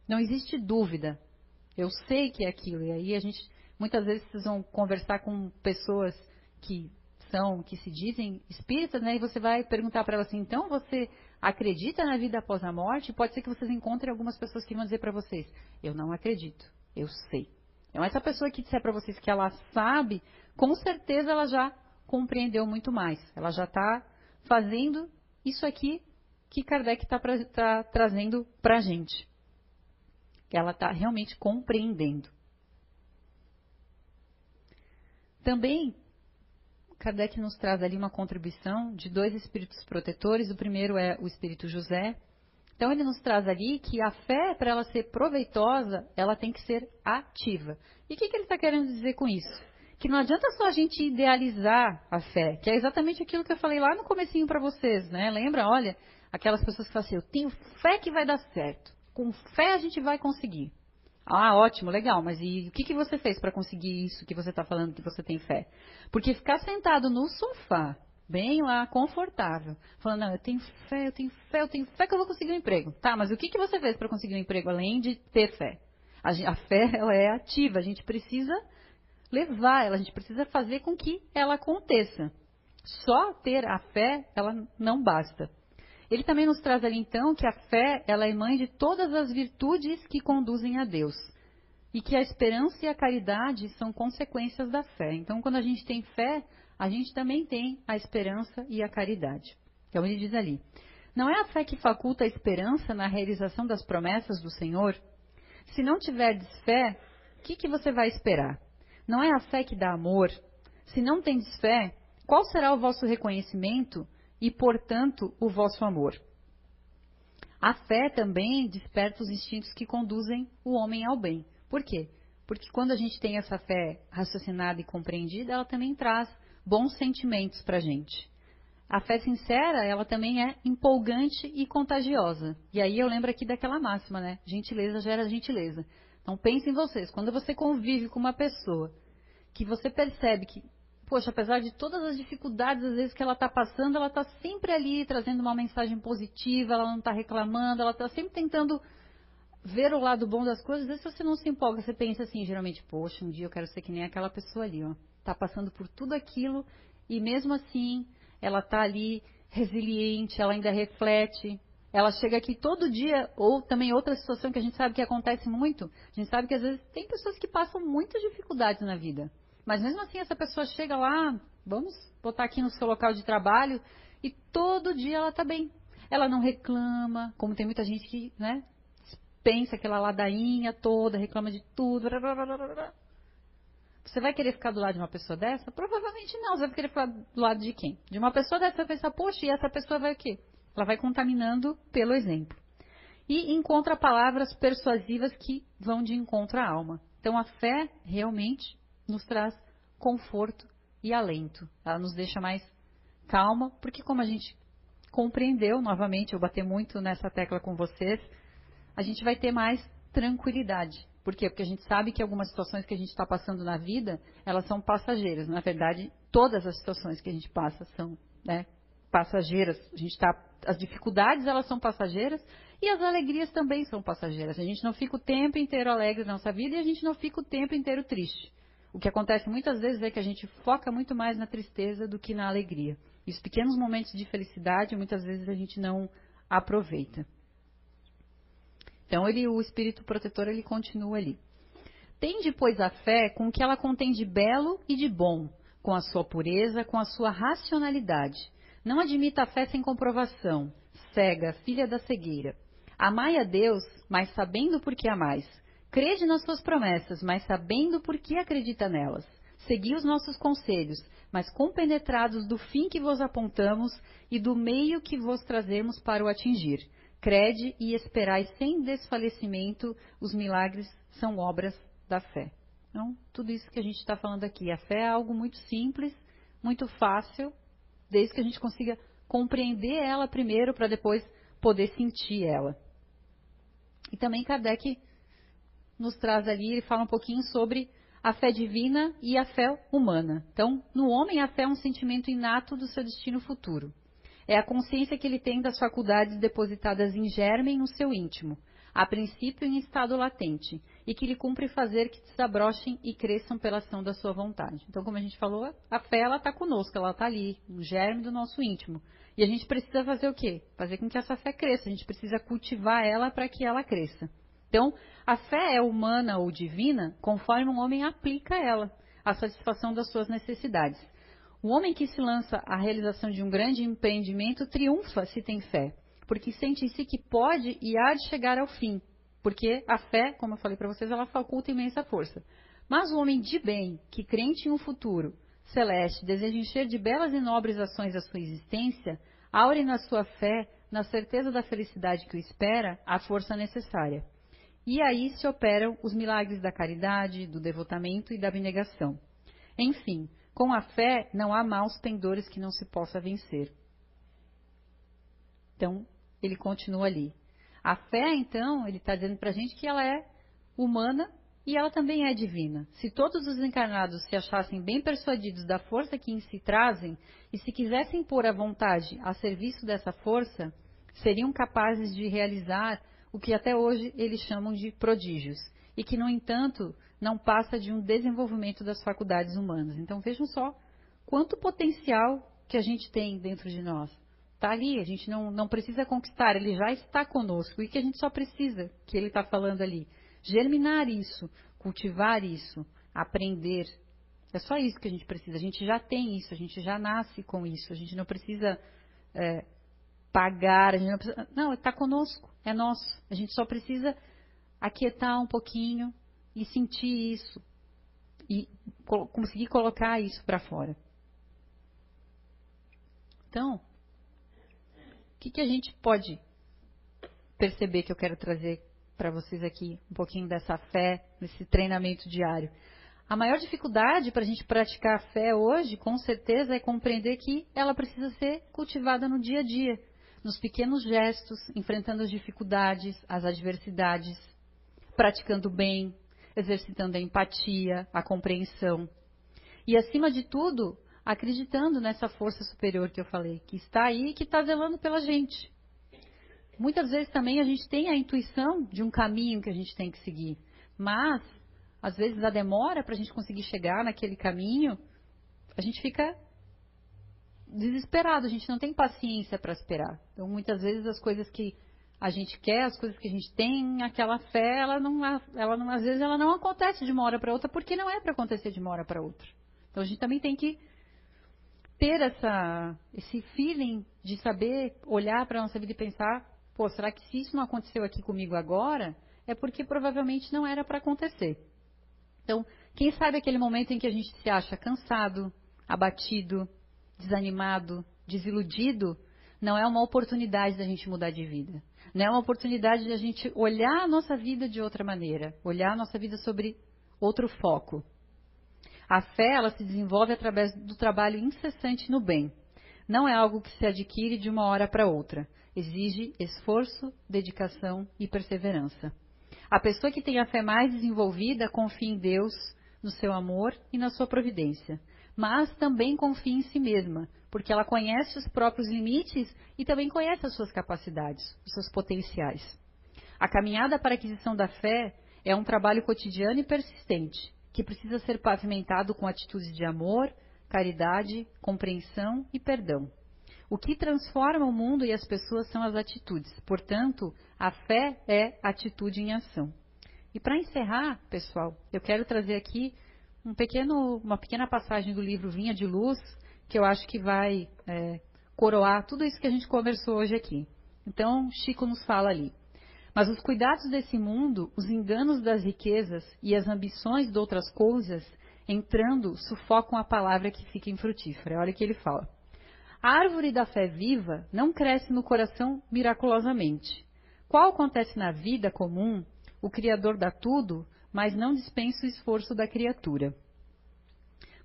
[SPEAKER 1] não existe dúvida. Eu sei que é aquilo. E aí a gente, muitas vezes, vocês vão conversar com pessoas que são, que se dizem espíritas, né? E você vai perguntar para elas assim, então você acredita na vida após a morte? Pode ser que vocês encontrem algumas pessoas que vão dizer para vocês, eu não acredito, eu sei. Então essa pessoa que disser para vocês que ela sabe, com certeza ela já compreendeu muito mais. Ela já está fazendo isso aqui que Kardec está tá trazendo para a gente. Ela está realmente compreendendo. Também, Kardec nos traz ali uma contribuição de dois espíritos protetores. O primeiro é o espírito José. Então, ele nos traz ali que a fé, para ela ser proveitosa, ela tem que ser ativa. E o que, que ele está querendo dizer com isso? que não adianta só a gente idealizar a fé, que é exatamente aquilo que eu falei lá no comecinho para vocês, né? Lembra? Olha, aquelas pessoas que falam assim, eu tenho fé que vai dar certo. Com fé a gente vai conseguir. Ah, ótimo, legal, mas e o que, que você fez para conseguir isso que você está falando que você tem fé? Porque ficar sentado no sofá, bem lá, confortável, falando, não, eu tenho fé, eu tenho fé, eu tenho fé que eu vou conseguir um emprego. Tá, mas o que, que você fez para conseguir um emprego além de ter fé? A, a fé, *laughs* ela é ativa, a gente precisa levar ela, a gente precisa fazer com que ela aconteça. Só ter a fé, ela não basta. Ele também nos traz ali então que a fé, ela é mãe de todas as virtudes que conduzem a Deus. E que a esperança e a caridade são consequências da fé. Então, quando a gente tem fé, a gente também tem a esperança e a caridade. Então, ele diz ali: Não é a fé que faculta a esperança na realização das promessas do Senhor? Se não tiverdes fé, o que, que você vai esperar? Não é a fé que dá amor. Se não tendes fé, qual será o vosso reconhecimento e, portanto, o vosso amor? A fé também desperta os instintos que conduzem o homem ao bem. Por quê? Porque quando a gente tem essa fé raciocinada e compreendida, ela também traz bons sentimentos para a gente. A fé sincera, ela também é empolgante e contagiosa. E aí eu lembro aqui daquela máxima, né? Gentileza gera gentileza. Então pensem vocês, quando você convive com uma pessoa que você percebe que, poxa, apesar de todas as dificuldades às vezes que ela está passando, ela está sempre ali trazendo uma mensagem positiva, ela não está reclamando, ela está sempre tentando ver o lado bom das coisas. Às vezes você não se empolga, você pensa assim, geralmente, poxa, um dia eu quero ser que nem aquela pessoa ali, ó, está passando por tudo aquilo e mesmo assim ela está ali resiliente, ela ainda reflete, ela chega aqui todo dia, ou também outra situação que a gente sabe que acontece muito, a gente sabe que às vezes tem pessoas que passam muitas dificuldades na vida. Mas mesmo assim essa pessoa chega lá Vamos botar aqui no seu local de trabalho e todo dia ela está bem. Ela não reclama, como tem muita gente que, né, pensa aquela ladainha toda, reclama de tudo. Você vai querer ficar do lado de uma pessoa dessa? Provavelmente não. Você vai querer ficar do lado de quem? De uma pessoa dessa, você vai pensar, poxa, e essa pessoa vai o quê? Ela vai contaminando pelo exemplo. E encontra palavras persuasivas que vão de encontro à alma. Então a fé realmente nos traz conforto e alento. Ela nos deixa mais calma, porque como a gente compreendeu, novamente, eu bater muito nessa tecla com vocês, a gente vai ter mais tranquilidade. Por quê? Porque a gente sabe que algumas situações que a gente está passando na vida, elas são passageiras. Na verdade, todas as situações que a gente passa são né, passageiras. A gente tá, as dificuldades elas são passageiras e as alegrias também são passageiras. A gente não fica o tempo inteiro alegre na nossa vida e a gente não fica o tempo inteiro triste. O que acontece muitas vezes é que a gente foca muito mais na tristeza do que na alegria. E os pequenos momentos de felicidade, muitas vezes a gente não aproveita. Então ele, o espírito protetor, ele continua ali. Tende, pois, a fé com o que ela contém de belo e de bom, com a sua pureza, com a sua racionalidade. Não admita a fé sem comprovação, cega, filha da cegueira. Amai a Deus, mas sabendo por que amais. Crede nas suas promessas, mas sabendo por que acredita nelas. Segui os nossos conselhos, mas compenetrados do fim que vos apontamos e do meio que vos trazemos para o atingir crede e esperai sem desfalecimento, os milagres são obras da fé. Então, tudo isso que a gente está falando aqui, a fé é algo muito simples, muito fácil, desde que a gente consiga compreender ela primeiro para depois poder sentir ela. E também Kardec nos traz ali, ele fala um pouquinho sobre a fé divina e a fé humana. Então, no homem, a fé é um sentimento inato do seu destino futuro. É a consciência que ele tem das faculdades depositadas em germen no seu íntimo, a princípio em estado latente, e que lhe cumpre fazer que desabrochem e cresçam pela ação da sua vontade. Então, como a gente falou, a fé ela está conosco, ela está ali, no germe do nosso íntimo. E a gente precisa fazer o quê? Fazer com que essa fé cresça. A gente precisa cultivar ela para que ela cresça. Então, a fé é humana ou divina conforme um homem aplica ela, a satisfação das suas necessidades. O homem que se lança à realização de um grande empreendimento triunfa se tem fé, porque sente em si que pode e há de chegar ao fim, porque a fé, como eu falei para vocês, ela faculta imensa força. Mas o homem de bem, que crente em um futuro celeste, deseja encher de belas e nobres ações a sua existência, aure na sua fé, na certeza da felicidade que o espera, a força necessária. E aí se operam os milagres da caridade, do devotamento e da abnegação. Enfim, com a fé não há maus pendores que não se possa vencer. Então, ele continua ali. A fé, então, ele está dizendo para a gente que ela é humana e ela também é divina. Se todos os encarnados se achassem bem persuadidos da força que em si trazem e se quisessem pôr a vontade a serviço dessa força, seriam capazes de realizar o que até hoje eles chamam de prodígios e que, no entanto, não passa de um desenvolvimento das faculdades humanas. Então vejam só quanto potencial que a gente tem dentro de nós. Está ali, a gente não, não precisa conquistar, ele já está conosco. E que a gente só precisa, que ele está falando ali, germinar isso, cultivar isso, aprender. É só isso que a gente precisa. A gente já tem isso, a gente já nasce com isso. A gente não precisa é, pagar, a gente não precisa. Não, está conosco, é nosso. A gente só precisa aquietar um pouquinho, e sentir isso e conseguir colocar isso para fora. Então, o que, que a gente pode perceber que eu quero trazer para vocês aqui um pouquinho dessa fé, desse treinamento diário? A maior dificuldade para a gente praticar a fé hoje, com certeza, é compreender que ela precisa ser cultivada no dia a dia, nos pequenos gestos, enfrentando as dificuldades, as adversidades, praticando bem, exercitando a empatia, a compreensão. E, acima de tudo, acreditando nessa força superior que eu falei, que está aí e que está zelando pela gente. Muitas vezes também a gente tem a intuição de um caminho que a gente tem que seguir, mas, às vezes, a demora para a gente conseguir chegar naquele caminho, a gente fica desesperado, a gente não tem paciência para esperar. Então, muitas vezes, as coisas que a gente quer, as coisas que a gente tem, aquela fé, ela não, ela não, às vezes ela não acontece de uma hora para outra, porque não é para acontecer de uma hora para outra. Então a gente também tem que ter essa, esse feeling de saber olhar para a nossa vida e pensar, pô, será que se isso não aconteceu aqui comigo agora, é porque provavelmente não era para acontecer. Então, quem sabe aquele momento em que a gente se acha cansado, abatido, desanimado, desiludido, não é uma oportunidade da gente mudar de vida. Não é uma oportunidade de a gente olhar a nossa vida de outra maneira, olhar a nossa vida sobre outro foco. A fé, ela se desenvolve através do trabalho incessante no bem. Não é algo que se adquire de uma hora para outra. Exige esforço, dedicação e perseverança. A pessoa que tem a fé mais desenvolvida confia em Deus, no seu amor e na sua providência. Mas também confia em si mesma, porque ela conhece os próprios limites e também conhece as suas capacidades, os seus potenciais. A caminhada para a aquisição da fé é um trabalho cotidiano e persistente, que precisa ser pavimentado com atitudes de amor, caridade, compreensão e perdão. O que transforma o mundo e as pessoas são as atitudes. Portanto, a fé é atitude em ação. E para encerrar, pessoal, eu quero trazer aqui um pequeno, uma pequena passagem do livro Vinha de Luz, que eu acho que vai é, coroar tudo isso que a gente conversou hoje aqui. Então, Chico nos fala ali. Mas os cuidados desse mundo, os enganos das riquezas e as ambições de outras coisas, entrando, sufocam a palavra que fica infrutífera. Olha o que ele fala. A árvore da fé viva não cresce no coração miraculosamente. Qual acontece na vida comum, o Criador dá tudo, mas não dispensa o esforço da criatura.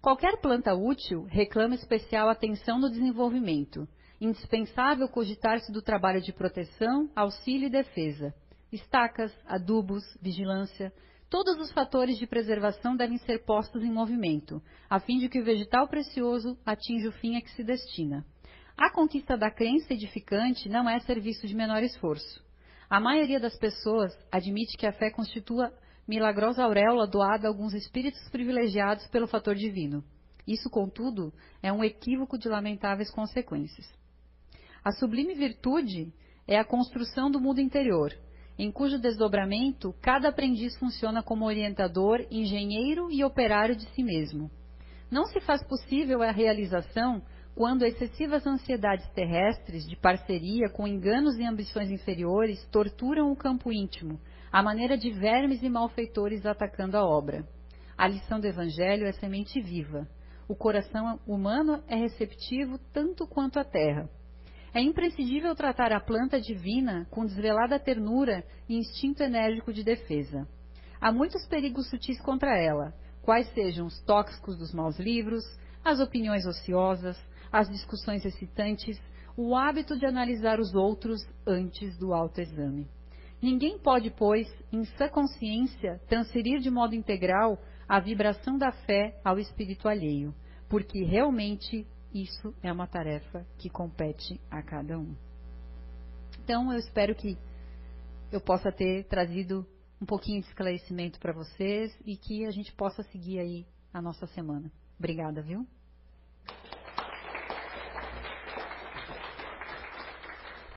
[SPEAKER 1] Qualquer planta útil reclama especial atenção no desenvolvimento. Indispensável cogitar-se do trabalho de proteção, auxílio e defesa estacas, adubos, vigilância, todos os fatores de preservação devem ser postos em movimento, a fim de que o vegetal precioso atinja o fim a que se destina. A conquista da crença edificante não é serviço de menor esforço. A maioria das pessoas admite que a fé constitua milagrosa auréola doada a alguns espíritos privilegiados pelo fator divino. Isso, contudo, é um equívoco de lamentáveis consequências. A sublime virtude é a construção do mundo interior, em cujo desdobramento cada aprendiz funciona como orientador, engenheiro e operário de si mesmo. Não se faz possível a realização quando excessivas ansiedades terrestres de parceria com enganos e ambições inferiores torturam o campo íntimo, à maneira de vermes e malfeitores atacando a obra. A lição do Evangelho é semente viva. O coração humano é receptivo tanto quanto a terra. É imprescindível tratar a planta divina com desvelada ternura e instinto enérgico de defesa. Há muitos perigos sutis contra ela, quais sejam os tóxicos dos maus livros, as opiniões ociosas, as discussões excitantes, o hábito de analisar os outros antes do autoexame. Ninguém pode, pois, em sã consciência, transferir de modo integral a vibração da fé ao espírito alheio, porque realmente isso é uma tarefa que compete a cada um. Então, eu espero que eu possa ter trazido um pouquinho de esclarecimento para vocês e que a gente possa seguir aí a nossa semana. Obrigada, viu?